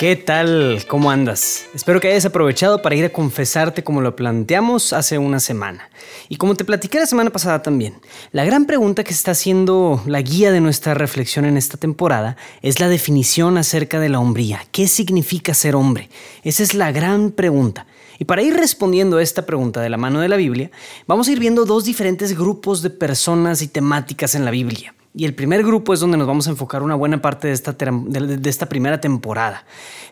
¿Qué tal? ¿Cómo andas? Espero que hayas aprovechado para ir a confesarte como lo planteamos hace una semana. Y como te platiqué la semana pasada también, la gran pregunta que está siendo la guía de nuestra reflexión en esta temporada es la definición acerca de la hombría. ¿Qué significa ser hombre? Esa es la gran pregunta. Y para ir respondiendo a esta pregunta de la mano de la Biblia, vamos a ir viendo dos diferentes grupos de personas y temáticas en la Biblia. Y el primer grupo es donde nos vamos a enfocar una buena parte de esta, de esta primera temporada.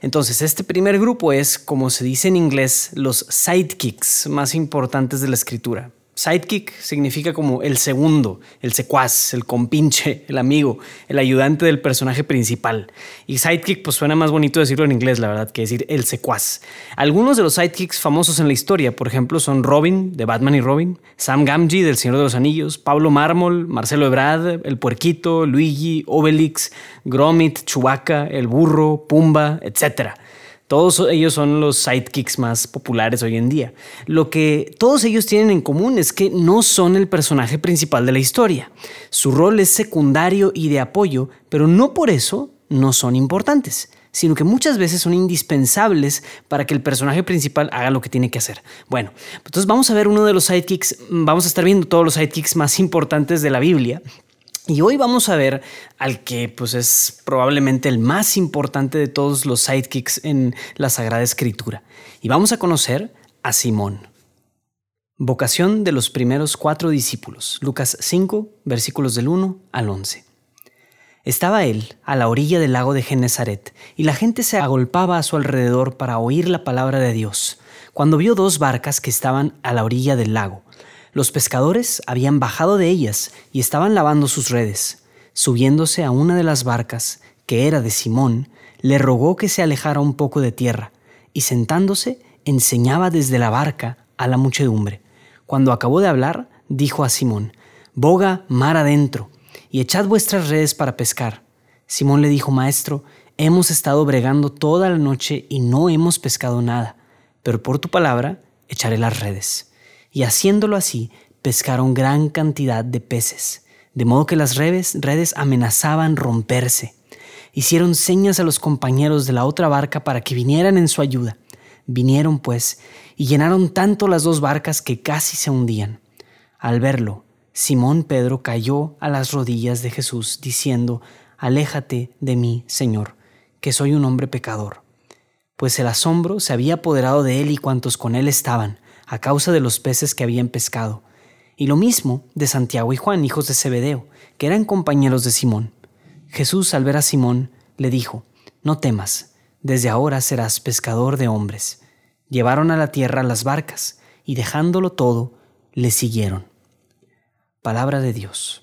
Entonces, este primer grupo es, como se dice en inglés, los sidekicks más importantes de la escritura. Sidekick significa como el segundo, el secuaz, el compinche, el amigo, el ayudante del personaje principal. Y sidekick pues suena más bonito decirlo en inglés, la verdad, que decir el secuaz. Algunos de los sidekicks famosos en la historia, por ejemplo, son Robin de Batman y Robin, Sam Gamgee del Señor de los Anillos, Pablo Mármol, Marcelo Ebrard, el Puerquito, Luigi, Obelix, Gromit, Chewbacca, el Burro, Pumba, etc. Todos ellos son los sidekicks más populares hoy en día. Lo que todos ellos tienen en común es que no son el personaje principal de la historia. Su rol es secundario y de apoyo, pero no por eso no son importantes sino que muchas veces son indispensables para que el personaje principal haga lo que tiene que hacer. Bueno, entonces vamos a ver uno de los sidekicks, vamos a estar viendo todos los sidekicks más importantes de la Biblia, y hoy vamos a ver al que pues es probablemente el más importante de todos los sidekicks en la Sagrada Escritura. Y vamos a conocer a Simón. Vocación de los primeros cuatro discípulos. Lucas 5, versículos del 1 al 11. Estaba él a la orilla del lago de Genezaret, y la gente se agolpaba a su alrededor para oír la palabra de Dios, cuando vio dos barcas que estaban a la orilla del lago los pescadores habían bajado de ellas y estaban lavando sus redes. Subiéndose a una de las barcas, que era de Simón, le rogó que se alejara un poco de tierra, y sentándose enseñaba desde la barca a la muchedumbre. Cuando acabó de hablar, dijo a Simón, Boga mar adentro, y echad vuestras redes para pescar. Simón le dijo, Maestro, hemos estado bregando toda la noche y no hemos pescado nada, pero por tu palabra echaré las redes y haciéndolo así pescaron gran cantidad de peces, de modo que las redes, redes amenazaban romperse. Hicieron señas a los compañeros de la otra barca para que vinieran en su ayuda. Vinieron, pues, y llenaron tanto las dos barcas que casi se hundían. Al verlo, Simón Pedro cayó a las rodillas de Jesús, diciendo, Aléjate de mí, Señor, que soy un hombre pecador. Pues el asombro se había apoderado de él y cuantos con él estaban, a causa de los peces que habían pescado, y lo mismo de Santiago y Juan, hijos de Zebedeo, que eran compañeros de Simón. Jesús, al ver a Simón, le dijo, No temas, desde ahora serás pescador de hombres. Llevaron a la tierra las barcas, y dejándolo todo, le siguieron. Palabra de Dios.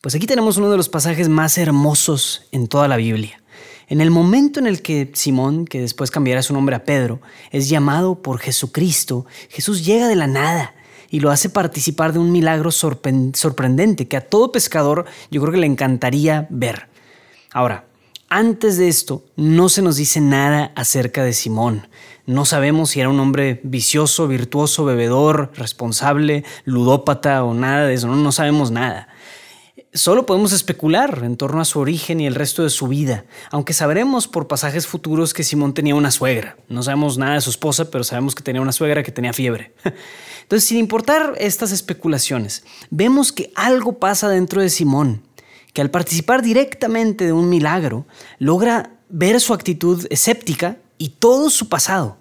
Pues aquí tenemos uno de los pasajes más hermosos en toda la Biblia. En el momento en el que Simón, que después cambiará su nombre a Pedro, es llamado por Jesucristo, Jesús llega de la nada y lo hace participar de un milagro sorprendente que a todo pescador yo creo que le encantaría ver. Ahora, antes de esto, no se nos dice nada acerca de Simón. No sabemos si era un hombre vicioso, virtuoso, bebedor, responsable, ludópata o nada de eso. No, no sabemos nada. Solo podemos especular en torno a su origen y el resto de su vida, aunque sabremos por pasajes futuros que Simón tenía una suegra. No sabemos nada de su esposa, pero sabemos que tenía una suegra que tenía fiebre. Entonces, sin importar estas especulaciones, vemos que algo pasa dentro de Simón, que al participar directamente de un milagro, logra ver su actitud escéptica y todo su pasado.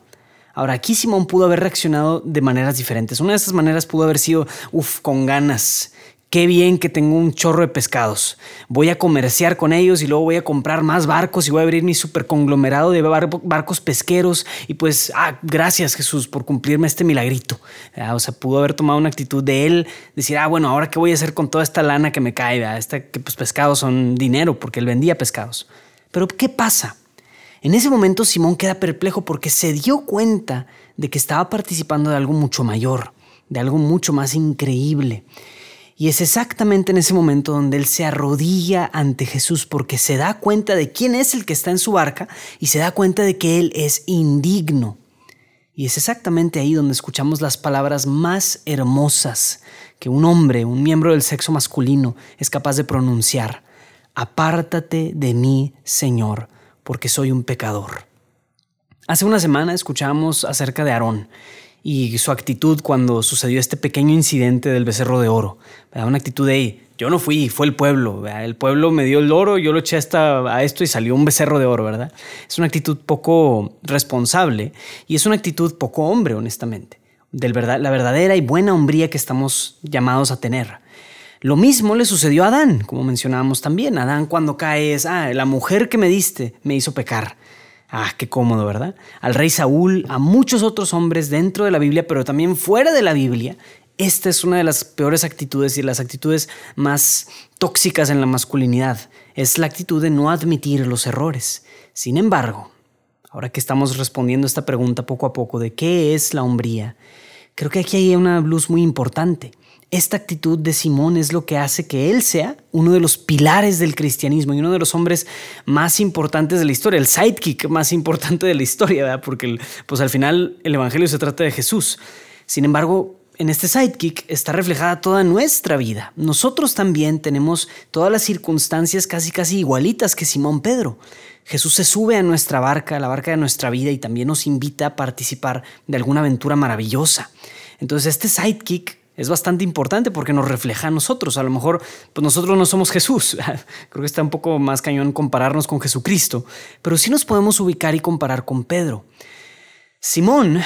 Ahora, aquí Simón pudo haber reaccionado de maneras diferentes. Una de estas maneras pudo haber sido, uff, con ganas, qué bien que tengo un chorro de pescados. Voy a comerciar con ellos y luego voy a comprar más barcos y voy a abrir mi super conglomerado de barcos pesqueros. Y pues, ah, gracias Jesús por cumplirme este milagrito. Ah, o sea, pudo haber tomado una actitud de él, decir, ah, bueno, ahora qué voy a hacer con toda esta lana que me cae. Esta, que pues pescados son dinero porque él vendía pescados. Pero, ¿qué pasa? En ese momento Simón queda perplejo porque se dio cuenta de que estaba participando de algo mucho mayor de algo mucho más increíble. Y es exactamente en ese momento donde él se arrodilla ante Jesús porque se da cuenta de quién es el que está en su barca y se da cuenta de que él es indigno. Y es exactamente ahí donde escuchamos las palabras más hermosas que un hombre, un miembro del sexo masculino, es capaz de pronunciar. Apártate de mí, Señor, porque soy un pecador. Hace una semana escuchamos acerca de Aarón y su actitud cuando sucedió este pequeño incidente del becerro de oro. Una actitud de, yo no fui, fue el pueblo. El pueblo me dio el oro, yo lo eché hasta a esto y salió un becerro de oro, ¿verdad? Es una actitud poco responsable y es una actitud poco hombre, honestamente. Del verdad, la verdadera y buena hombría que estamos llamados a tener. Lo mismo le sucedió a Adán, como mencionábamos también. Adán cuando cae es, ah, la mujer que me diste me hizo pecar. Ah, qué cómodo, ¿verdad? Al rey Saúl, a muchos otros hombres dentro de la Biblia, pero también fuera de la Biblia. Esta es una de las peores actitudes y las actitudes más tóxicas en la masculinidad. Es la actitud de no admitir los errores. Sin embargo, ahora que estamos respondiendo esta pregunta poco a poco de qué es la hombría, creo que aquí hay una luz muy importante. Esta actitud de Simón es lo que hace que él sea uno de los pilares del cristianismo y uno de los hombres más importantes de la historia, el sidekick más importante de la historia, ¿verdad? porque pues al final el Evangelio se trata de Jesús. Sin embargo, en este sidekick está reflejada toda nuestra vida. Nosotros también tenemos todas las circunstancias casi casi igualitas que Simón Pedro. Jesús se sube a nuestra barca, a la barca de nuestra vida y también nos invita a participar de alguna aventura maravillosa. Entonces este sidekick es bastante importante porque nos refleja a nosotros. A lo mejor pues nosotros no somos Jesús. Creo que está un poco más cañón compararnos con Jesucristo, pero sí nos podemos ubicar y comparar con Pedro. Simón,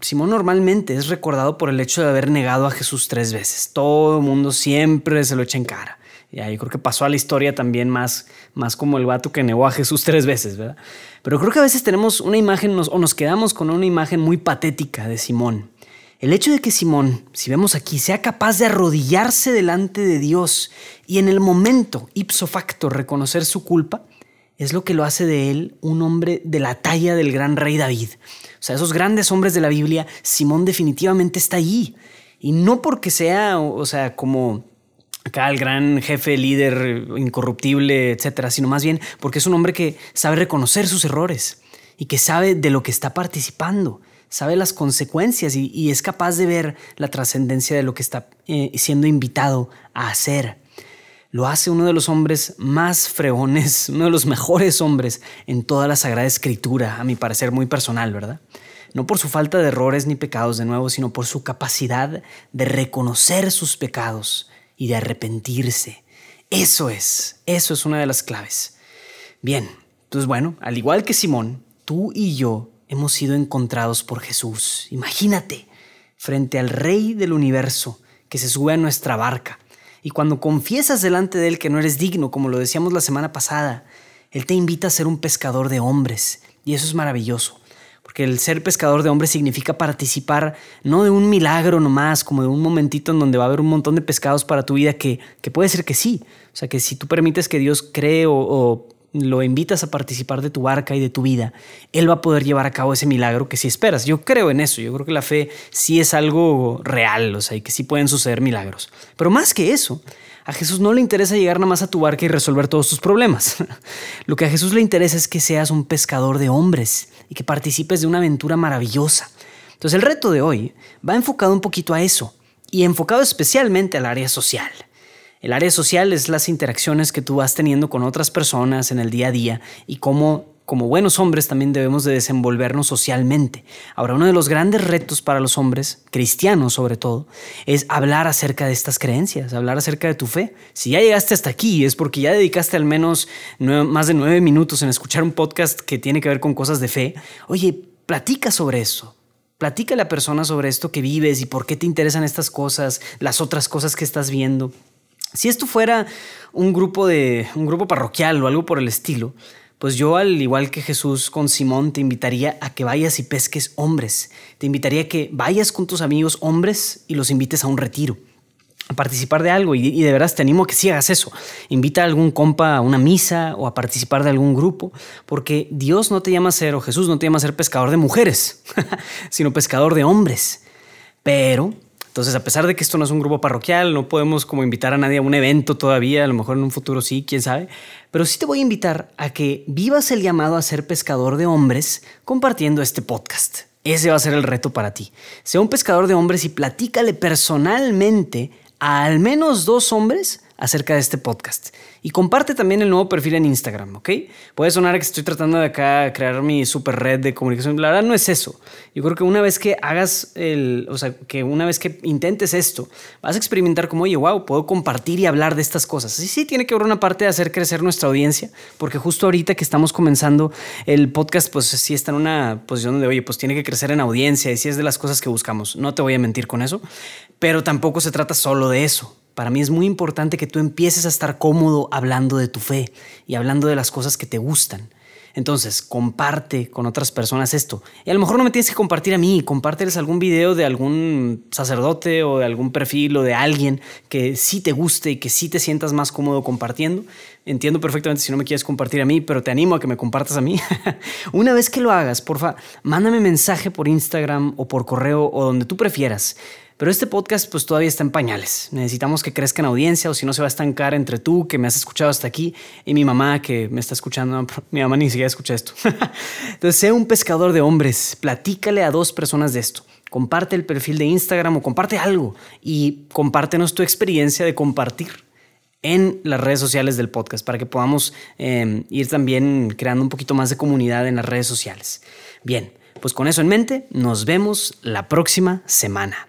Simón normalmente es recordado por el hecho de haber negado a Jesús tres veces. Todo el mundo siempre se lo echa en cara. Y ahí creo que pasó a la historia también más, más como el vato que negó a Jesús tres veces, ¿verdad? Pero creo que a veces tenemos una imagen o nos quedamos con una imagen muy patética de Simón. El hecho de que Simón, si vemos aquí, sea capaz de arrodillarse delante de Dios y en el momento, ipso facto, reconocer su culpa, es lo que lo hace de él un hombre de la talla del gran rey David. O sea, esos grandes hombres de la Biblia, Simón definitivamente está allí. Y no porque sea, o sea, como acá el gran jefe, líder, incorruptible, etcétera, sino más bien porque es un hombre que sabe reconocer sus errores y que sabe de lo que está participando sabe las consecuencias y, es capaz de ver la trascendencia de lo que está eh, siendo invitado a hacer. Lo hace uno de los hombres más fregones, uno de los mejores hombres en toda la Sagrada Escritura, a mi parecer muy personal, ¿verdad? No por su falta de errores ni pecados de nuevo, sino por su capacidad de reconocer sus pecados y de arrepentirse. Eso es, eso es una de las claves. Bien, entonces bueno, al igual que Simón, tú y yo hemos sido encontrados por Jesús. Imagínate, frente al Rey del universo que se sube a nuestra barca. Y cuando confiesas delante de Él que no eres digno, como lo decíamos la semana pasada, Él te invita a ser un pescador de hombres. Y eso es maravilloso. Porque el ser pescador de hombres significa participar no de un milagro nomás, como de un momentito en donde va a haber un montón de pescados para tu vida, que, que puede ser que sí. O sea, que si tú permites que Dios cree o, o lo invitas a participar de tu barca y de tu vida, Él va a poder llevar a cabo ese milagro que si esperas. Yo creo en eso, yo creo que la fe sí es algo real, o sea, y que sí pueden suceder milagros. Pero más que eso, a Jesús no le interesa llegar nada más a tu barca y resolver todos tus problemas. Lo que a Jesús le interesa es que seas un pescador de hombres y que participes de una aventura maravillosa. Entonces el reto de hoy va enfocado un poquito a eso y enfocado especialmente al área social. El área social es las interacciones que tú vas teniendo con otras personas en el día a día y cómo como buenos hombres también debemos de desenvolvernos socialmente. Ahora, uno de los grandes retos para los hombres, cristianos sobre todo, es hablar acerca de estas creencias, hablar acerca de tu fe. Si ya llegaste hasta aquí es porque ya dedicaste al menos más de nueve minutos en escuchar un podcast que tiene que ver con cosas de fe. Oye, platica sobre eso. Platica a la persona sobre esto que vives y por qué te interesan estas cosas, las otras cosas que estás viendo. Si esto fuera un grupo de un grupo parroquial o algo por el estilo, pues yo al igual que Jesús con Simón te invitaría a que vayas y pesques hombres. Te invitaría a que vayas con tus amigos hombres y los invites a un retiro, a participar de algo y, de veras te animo a que sí hagas eso. Invita a algún compa a una misa o a participar de algún grupo, porque Dios no te llama a ser o Jesús no te llama a ser pescador de mujeres, sino pescador de hombres. Pero Entonces, a pesar de que esto no es un grupo parroquial, no podemos como invitar a nadie a un evento todavía, a lo mejor en un futuro sí, quién sabe, pero sí te voy a invitar a que vivas el llamado a ser pescador de hombres compartiendo este podcast. Ese va a ser el reto para ti. Sea un pescador de hombres y platícale personalmente a al menos dos hombres acerca de este podcast. Y comparte también el nuevo perfil en Instagram, ¿ok? Puede sonar que estoy tratando de acá crear mi super red de comunicación. La verdad no es eso. Yo creo que una vez que hagas el, o sea, que una vez que intentes esto, vas a experimentar como, oye, wow, puedo compartir y hablar de estas cosas. Sí, sí, tiene que haber una parte de hacer crecer nuestra audiencia, porque justo ahorita que estamos comenzando el podcast, pues sí está en una posición donde, oye, pues tiene que crecer en audiencia y sí es de las cosas que buscamos. No te voy a mentir con eso, pero tampoco se trata solo de eso. Para mí es muy importante que tú empieces a estar cómodo hablando de tu fe y hablando de las cosas que te gustan. Entonces, comparte con otras personas esto. Y a lo mejor no me tienes que compartir a mí, compárteles algún video de algún sacerdote o de algún perfil o de alguien que sí te guste y que sí te sientas más cómodo compartiendo. Entiendo perfectamente si no me quieres compartir a mí, pero te animo a que me compartas a mí. Una vez que lo hagas, porfa, mándame mensaje por Instagram o por correo o donde tú prefieras. Pero este podcast pues todavía está en pañales. Necesitamos que crezca en audiencia o si no se va a estancar entre tú que me has escuchado hasta aquí y mi mamá que me está escuchando. Mi mamá ni siquiera escucha esto. Entonces, sea un pescador de hombres. Platícale a dos personas de esto. Comparte el perfil de Instagram o comparte algo y compártenos tu experiencia de compartir en las redes sociales del podcast para que podamos eh, ir también creando un poquito más de comunidad en las redes sociales. Bien, pues con eso en mente, nos vemos la próxima semana.